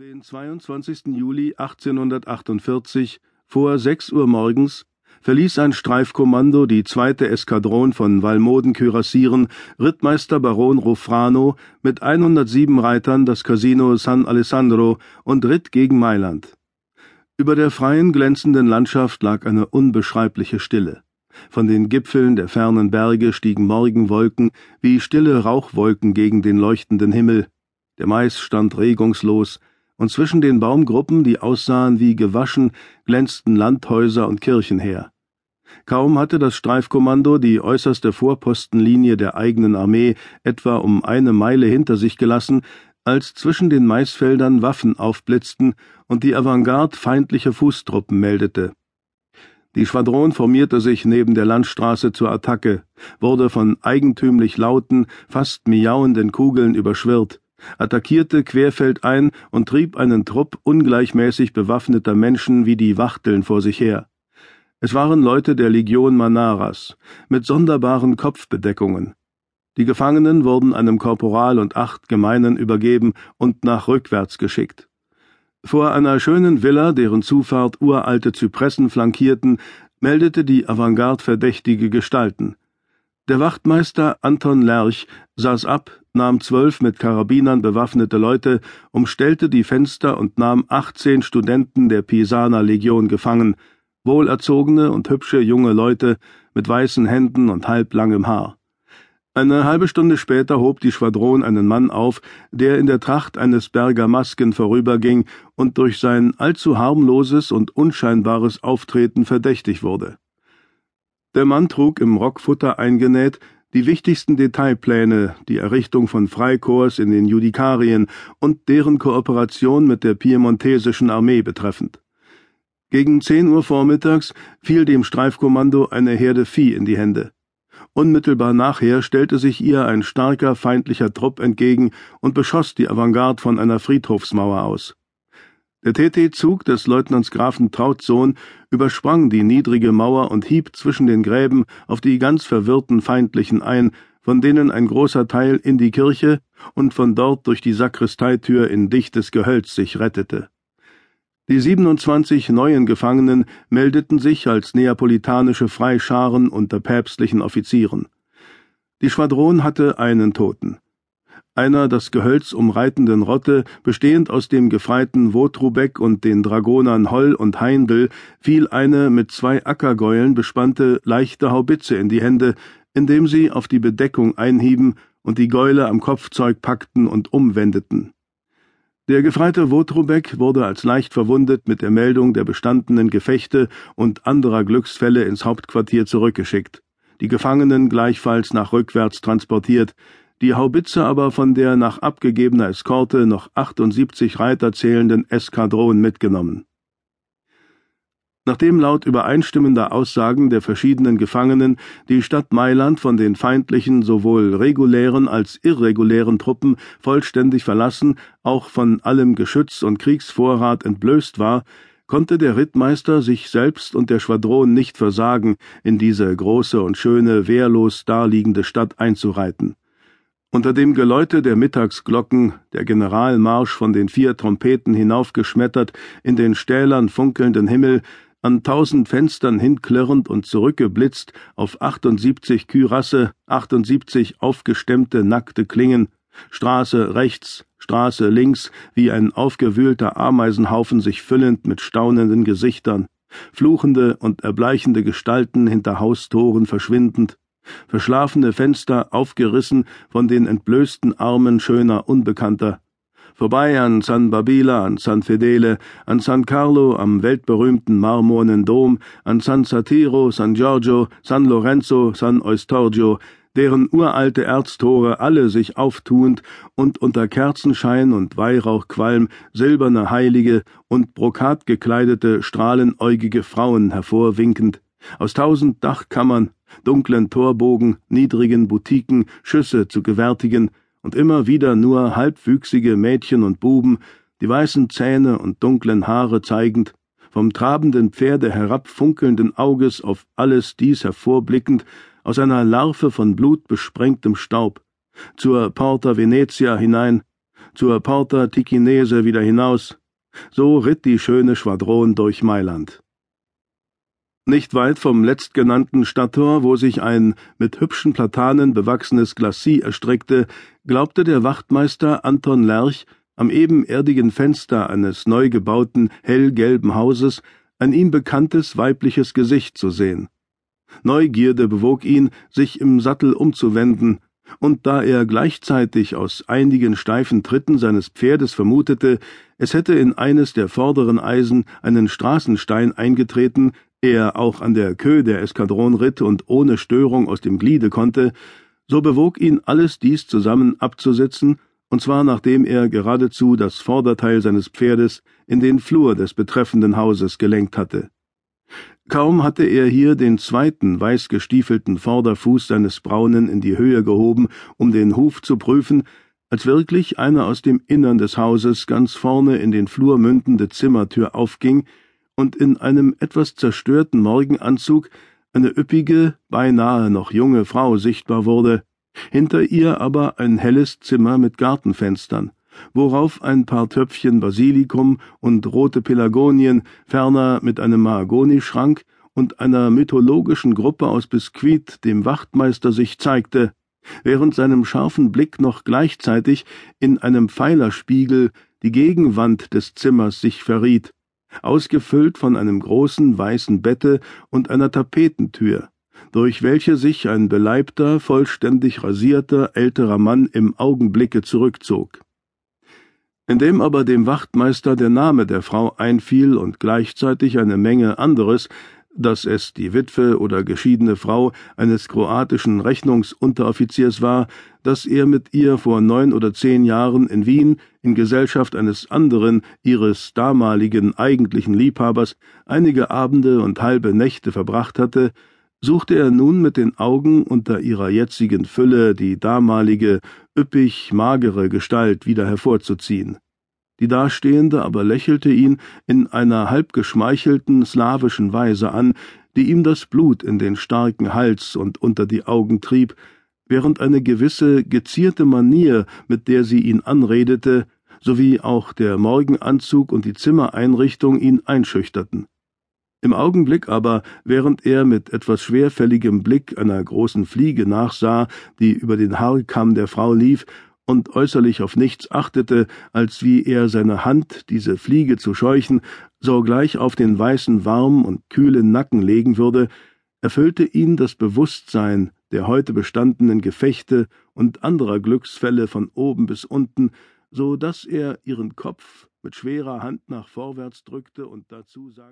Den 22. Juli 1848 vor sechs Uhr morgens verließ ein Streifkommando die zweite Eskadron von Valmoden-Kürassieren Rittmeister Baron Rofrano mit 107 Reitern das Casino San Alessandro und ritt gegen Mailand. Über der freien, glänzenden Landschaft lag eine unbeschreibliche Stille. Von den Gipfeln der fernen Berge stiegen Morgenwolken wie stille Rauchwolken gegen den leuchtenden Himmel. Der Mais stand regungslos, und zwischen den Baumgruppen, die aussahen wie gewaschen, glänzten Landhäuser und Kirchen her. Kaum hatte das Streifkommando die äußerste Vorpostenlinie der eigenen Armee etwa um eine Meile hinter sich gelassen, als zwischen den Maisfeldern Waffen aufblitzten und die Avantgarde feindliche Fußtruppen meldete. Die Schwadron formierte sich neben der Landstraße zur Attacke, wurde von eigentümlich lauten, fast miauenden Kugeln überschwirrt attackierte querfeldein und trieb einen Trupp ungleichmäßig bewaffneter Menschen wie die Wachteln vor sich her. Es waren Leute der Legion Manaras, mit sonderbaren Kopfbedeckungen. Die Gefangenen wurden einem Korporal und acht Gemeinen übergeben und nach rückwärts geschickt. Vor einer schönen Villa, deren Zufahrt uralte Zypressen flankierten, meldete die Avantgarde verdächtige Gestalten. Der Wachtmeister Anton Lerch saß ab, nahm zwölf mit Karabinern bewaffnete Leute, umstellte die Fenster und nahm achtzehn Studenten der Pisaner Legion gefangen, wohlerzogene und hübsche junge Leute mit weißen Händen und halblangem Haar. Eine halbe Stunde später hob die Schwadron einen Mann auf, der in der Tracht eines Bergamasken vorüberging und durch sein allzu harmloses und unscheinbares Auftreten verdächtig wurde. Der Mann trug im Rockfutter eingenäht die wichtigsten Detailpläne, die Errichtung von Freikorps in den Judikarien und deren Kooperation mit der piemontesischen Armee betreffend. Gegen zehn Uhr vormittags fiel dem Streifkommando eine Herde Vieh in die Hände. Unmittelbar nachher stellte sich ihr ein starker feindlicher Trupp entgegen und beschoss die Avantgarde von einer Friedhofsmauer aus. Der TT-Zug des Leutnants Grafen Trautsohn übersprang die niedrige Mauer und hieb zwischen den Gräben auf die ganz verwirrten Feindlichen ein, von denen ein großer Teil in die Kirche und von dort durch die Sakristeitür in dichtes Gehölz sich rettete. Die 27 neuen Gefangenen meldeten sich als neapolitanische Freischaren unter päpstlichen Offizieren. Die Schwadron hatte einen Toten einer das Gehölz umreitenden Rotte, bestehend aus dem Gefreiten Wotrubeck und den Dragonern Holl und Heindl, fiel eine mit zwei Ackergäulen bespannte leichte Haubitze in die Hände, indem sie auf die Bedeckung einhieben und die Gäule am Kopfzeug packten und umwendeten. Der Gefreite Wotrubeck wurde als leicht verwundet mit der Meldung der bestandenen Gefechte und anderer Glücksfälle ins Hauptquartier zurückgeschickt, die Gefangenen gleichfalls nach rückwärts transportiert, die Haubitze aber von der nach abgegebener Eskorte noch 78 Reiter zählenden Eskadron mitgenommen. Nachdem laut übereinstimmender Aussagen der verschiedenen Gefangenen die Stadt Mailand von den feindlichen sowohl regulären als irregulären Truppen vollständig verlassen, auch von allem Geschütz und Kriegsvorrat entblößt war, konnte der Rittmeister sich selbst und der Schwadron nicht versagen, in diese große und schöne, wehrlos daliegende Stadt einzureiten. Unter dem Geläute der Mittagsglocken, der Generalmarsch von den vier Trompeten hinaufgeschmettert, in den stählern funkelnden Himmel, an tausend Fenstern hinklirrend und zurückgeblitzt auf 78 Kürasse, 78 aufgestemmte nackte Klingen, Straße rechts, Straße links, wie ein aufgewühlter Ameisenhaufen sich füllend mit staunenden Gesichtern, fluchende und erbleichende Gestalten hinter Haustoren verschwindend, verschlafene Fenster aufgerissen von den entblößten Armen schöner Unbekannter. Vorbei an San Babila, an San Fedele, an San Carlo am weltberühmten marmornen Dom, an San Satiro, San Giorgio, San Lorenzo, San Eustorgio, deren uralte Erztore alle sich auftuend und unter Kerzenschein und Weihrauchqualm silberne Heilige und brokatgekleidete, strahlenäugige Frauen hervorwinkend, aus tausend Dachkammern, dunklen Torbogen, niedrigen Boutiquen Schüsse zu gewärtigen und immer wieder nur halbwüchsige Mädchen und Buben, die weißen Zähne und dunklen Haare zeigend, vom trabenden Pferde herab funkelnden Auges auf alles dies hervorblickend, aus einer Larve von blutbesprengtem Staub, zur Porta Venezia hinein, zur Porta Ticinese wieder hinaus. So ritt die schöne Schwadron durch Mailand. Nicht weit vom letztgenannten Stadttor, wo sich ein mit hübschen Platanen bewachsenes Glacis erstreckte, glaubte der Wachtmeister Anton Lerch am ebenerdigen Fenster eines neu gebauten hellgelben Hauses ein ihm bekanntes weibliches Gesicht zu sehen. Neugierde bewog ihn, sich im Sattel umzuwenden, und da er gleichzeitig aus einigen steifen Tritten seines Pferdes vermutete, es hätte in eines der vorderen Eisen einen Straßenstein eingetreten, er auch an der Queue der Eskadron ritt und ohne Störung aus dem Gliede konnte, so bewog ihn alles dies zusammen abzusetzen, und zwar nachdem er geradezu das Vorderteil seines Pferdes in den Flur des betreffenden Hauses gelenkt hatte. Kaum hatte er hier den zweiten weißgestiefelten Vorderfuß seines Braunen in die Höhe gehoben, um den Huf zu prüfen, als wirklich einer aus dem Innern des Hauses ganz vorne in den Flur mündende Zimmertür aufging und in einem etwas zerstörten Morgenanzug eine üppige, beinahe noch junge Frau sichtbar wurde, hinter ihr aber ein helles Zimmer mit Gartenfenstern worauf ein paar Töpfchen Basilikum und rote Pelargonien, ferner mit einem Mahagonischrank und einer mythologischen Gruppe aus Biskuit dem Wachtmeister sich zeigte, während seinem scharfen Blick noch gleichzeitig in einem Pfeilerspiegel die Gegenwand des Zimmers sich verriet, ausgefüllt von einem großen weißen Bette und einer Tapetentür, durch welche sich ein beleibter, vollständig rasierter älterer Mann im Augenblicke zurückzog. Indem aber dem Wachtmeister der Name der Frau einfiel und gleichzeitig eine Menge anderes, dass es die Witwe oder geschiedene Frau eines kroatischen Rechnungsunteroffiziers war, dass er mit ihr vor neun oder zehn Jahren in Wien in Gesellschaft eines anderen, ihres damaligen eigentlichen Liebhabers, einige Abende und halbe Nächte verbracht hatte, suchte er nun mit den Augen unter ihrer jetzigen Fülle die damalige, üppig magere Gestalt wieder hervorzuziehen. Die Dastehende aber lächelte ihn in einer halb geschmeichelten slawischen Weise an, die ihm das Blut in den starken Hals und unter die Augen trieb, während eine gewisse gezierte Manier, mit der sie ihn anredete, sowie auch der Morgenanzug und die Zimmereinrichtung ihn einschüchterten. Im Augenblick aber, während er mit etwas schwerfälligem Blick einer großen Fliege nachsah, die über den Haarkamm der Frau lief, und äußerlich auf nichts achtete, als wie er seine Hand, diese Fliege zu scheuchen, sogleich auf den weißen warm und kühlen Nacken legen würde, erfüllte ihn das Bewusstsein der heute bestandenen Gefechte und anderer Glücksfälle von oben bis unten, so dass er ihren Kopf mit schwerer Hand nach vorwärts drückte und dazu sagte